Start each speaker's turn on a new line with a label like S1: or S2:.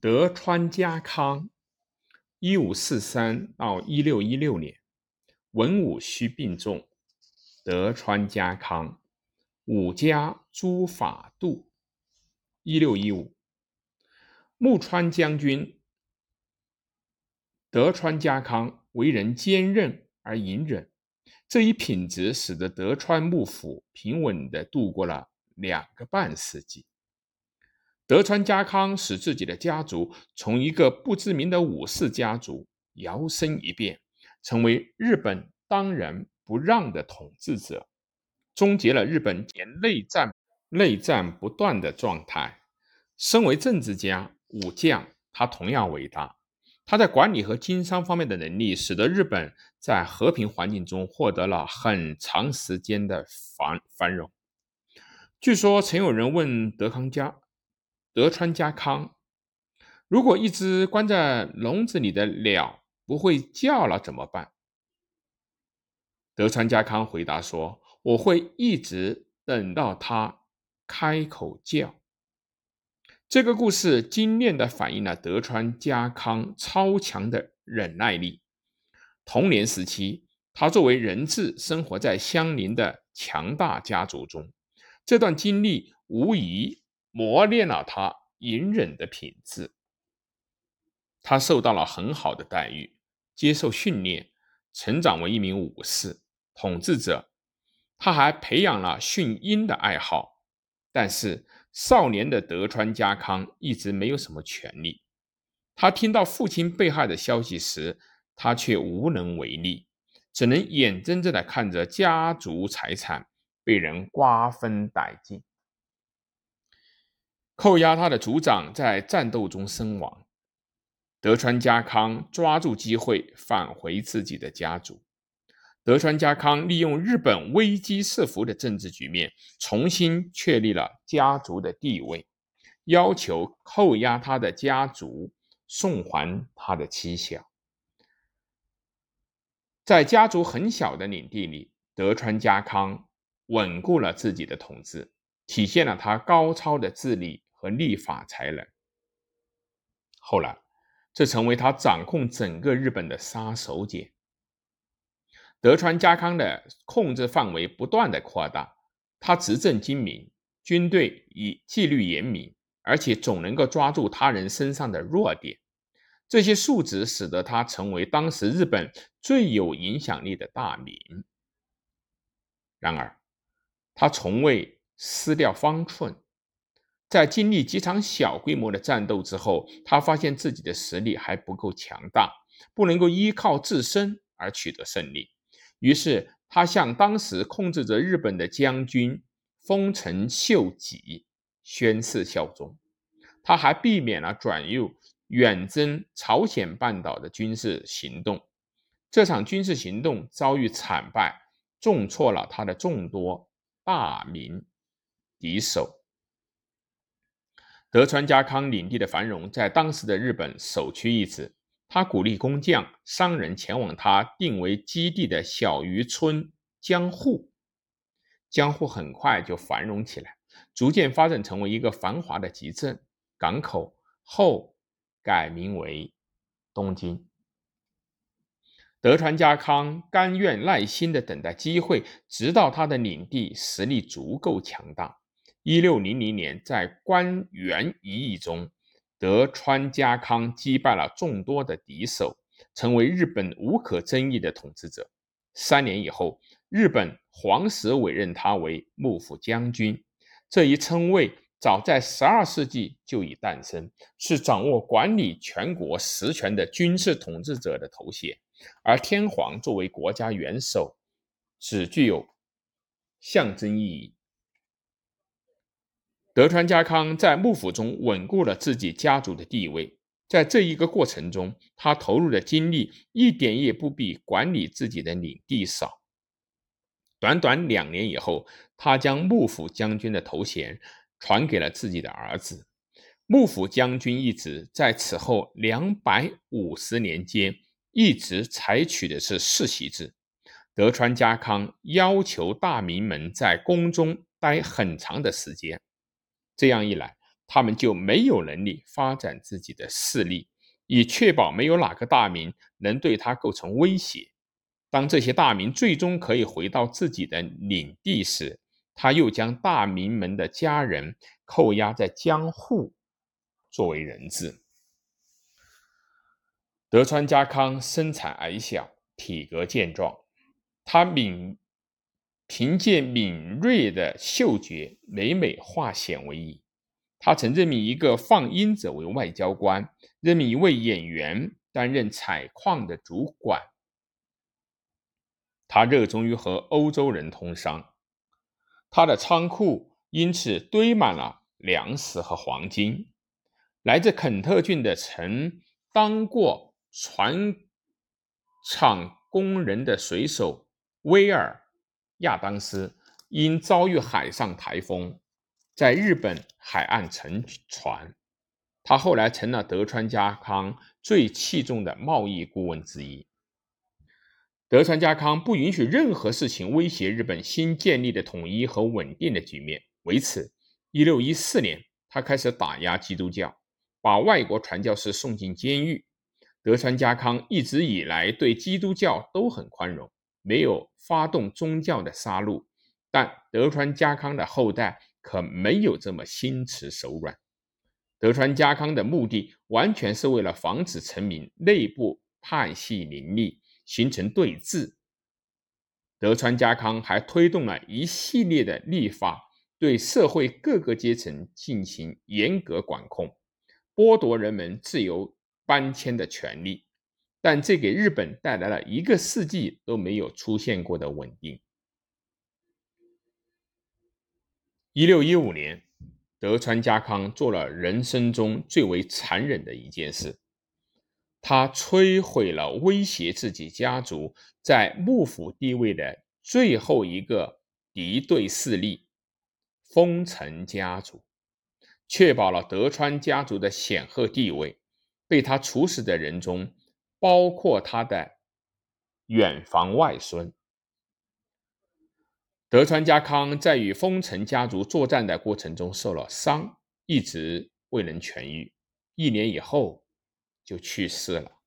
S1: 德川家康，一五四三到一六一六年，文武须并重。德川家康，武家诸法度，一六一五。木川将军德川家康为人坚韧而隐忍，这一品质使得德川幕府平稳地度过了两个半世纪。德川家康使自己的家族从一个不知名的武士家族摇身一变，成为日本当仁不让的统治者，终结了日本年内战内战不断的状态。身为政治家、武将，他同样伟大。他在管理和经商方面的能力，使得日本在和平环境中获得了很长时间的繁繁荣。据说曾有人问德康家。德川家康，如果一只关在笼子里的鸟不会叫了怎么办？德川家康回答说：“我会一直等到它开口叫。”这个故事精炼地反映了德川家康超强的忍耐力。童年时期，他作为人质生活在相邻的强大家族中，这段经历无疑。磨练了他隐忍的品质，他受到了很好的待遇，接受训练，成长为一名武士、统治者。他还培养了驯鹰的爱好。但是，少年的德川家康一直没有什么权利。他听到父亲被害的消息时，他却无能为力，只能眼睁睁地看着家族财产被人瓜分殆尽。扣押他的族长在战斗中身亡，德川家康抓住机会返回自己的家族。德川家康利用日本危机四伏的政治局面，重新确立了家族的地位，要求扣押他的家族送还他的妻小。在家族很小的领地里，德川家康稳固了自己的统治，体现了他高超的治理。和立法才能。后来，这成为他掌控整个日本的杀手锏。德川家康的控制范围不断的扩大，他执政精明，军队以纪律严明，而且总能够抓住他人身上的弱点。这些素质使得他成为当时日本最有影响力的大名。然而，他从未失掉方寸。在经历几场小规模的战斗之后，他发现自己的实力还不够强大，不能够依靠自身而取得胜利。于是，他向当时控制着日本的将军丰臣秀吉宣誓效忠。他还避免了转入远征朝鲜半岛的军事行动。这场军事行动遭遇惨败，重挫了他的众多大名敌手。德川家康领地的繁荣在当时的日本首屈一指。他鼓励工匠、商人前往他定为基地的小渔村江户，江户很快就繁荣起来，逐渐发展成为一个繁华的集镇、港口，后改名为东京。德川家康甘愿耐心地等待机会，直到他的领地实力足够强大。一六零零年，在关原一役中，德川家康击败了众多的敌手，成为日本无可争议的统治者。三年以后，日本皇室委任他为幕府将军，这一称谓早在十二世纪就已诞生，是掌握管理全国实权的军事统治者的头衔。而天皇作为国家元首，只具有象征意义。德川家康在幕府中稳固了自己家族的地位，在这一个过程中，他投入的精力一点也不比管理自己的领地少。短短两年以后，他将幕府将军的头衔传给了自己的儿子。幕府将军一职在此后两百五十年间一直采取的是世袭制。德川家康要求大名们在宫中待很长的时间。这样一来，他们就没有能力发展自己的势力，以确保没有哪个大名能对他构成威胁。当这些大名最终可以回到自己的领地时，他又将大名们的家人扣押在江户，作为人质。德川家康身材矮小，体格健壮，他敏凭借敏锐的嗅觉，每每化险为夷。他曾任命一个放鹰者为外交官，任命一位演员担任采矿的主管。他热衷于和欧洲人通商，他的仓库因此堆满了粮食和黄金。来自肯特郡的曾当过。船厂工人的水手威尔亚当斯因遭遇海上台风，在日本海岸沉船。他后来成了德川家康最器重的贸易顾问之一。德川家康不允许任何事情威胁日本新建立的统一和稳定的局面。为此，一六一四年，他开始打压基督教，把外国传教士送进监狱。德川家康一直以来对基督教都很宽容，没有发动宗教的杀戮。但德川家康的后代可没有这么心慈手软。德川家康的目的完全是为了防止臣民内部派系林立，形成对峙。德川家康还推动了一系列的立法，对社会各个阶层进行严格管控，剥夺人们自由。搬迁的权利，但这给日本带来了一个世纪都没有出现过的稳定。一六一五年，德川家康做了人生中最为残忍的一件事，他摧毁了威胁自己家族在幕府地位的最后一个敌对势力——丰臣家族，确保了德川家族的显赫地位。被他处死的人中，包括他的远房外孙德川家康。在与丰臣家族作战的过程中受了伤，一直未能痊愈。一年以后就去世了。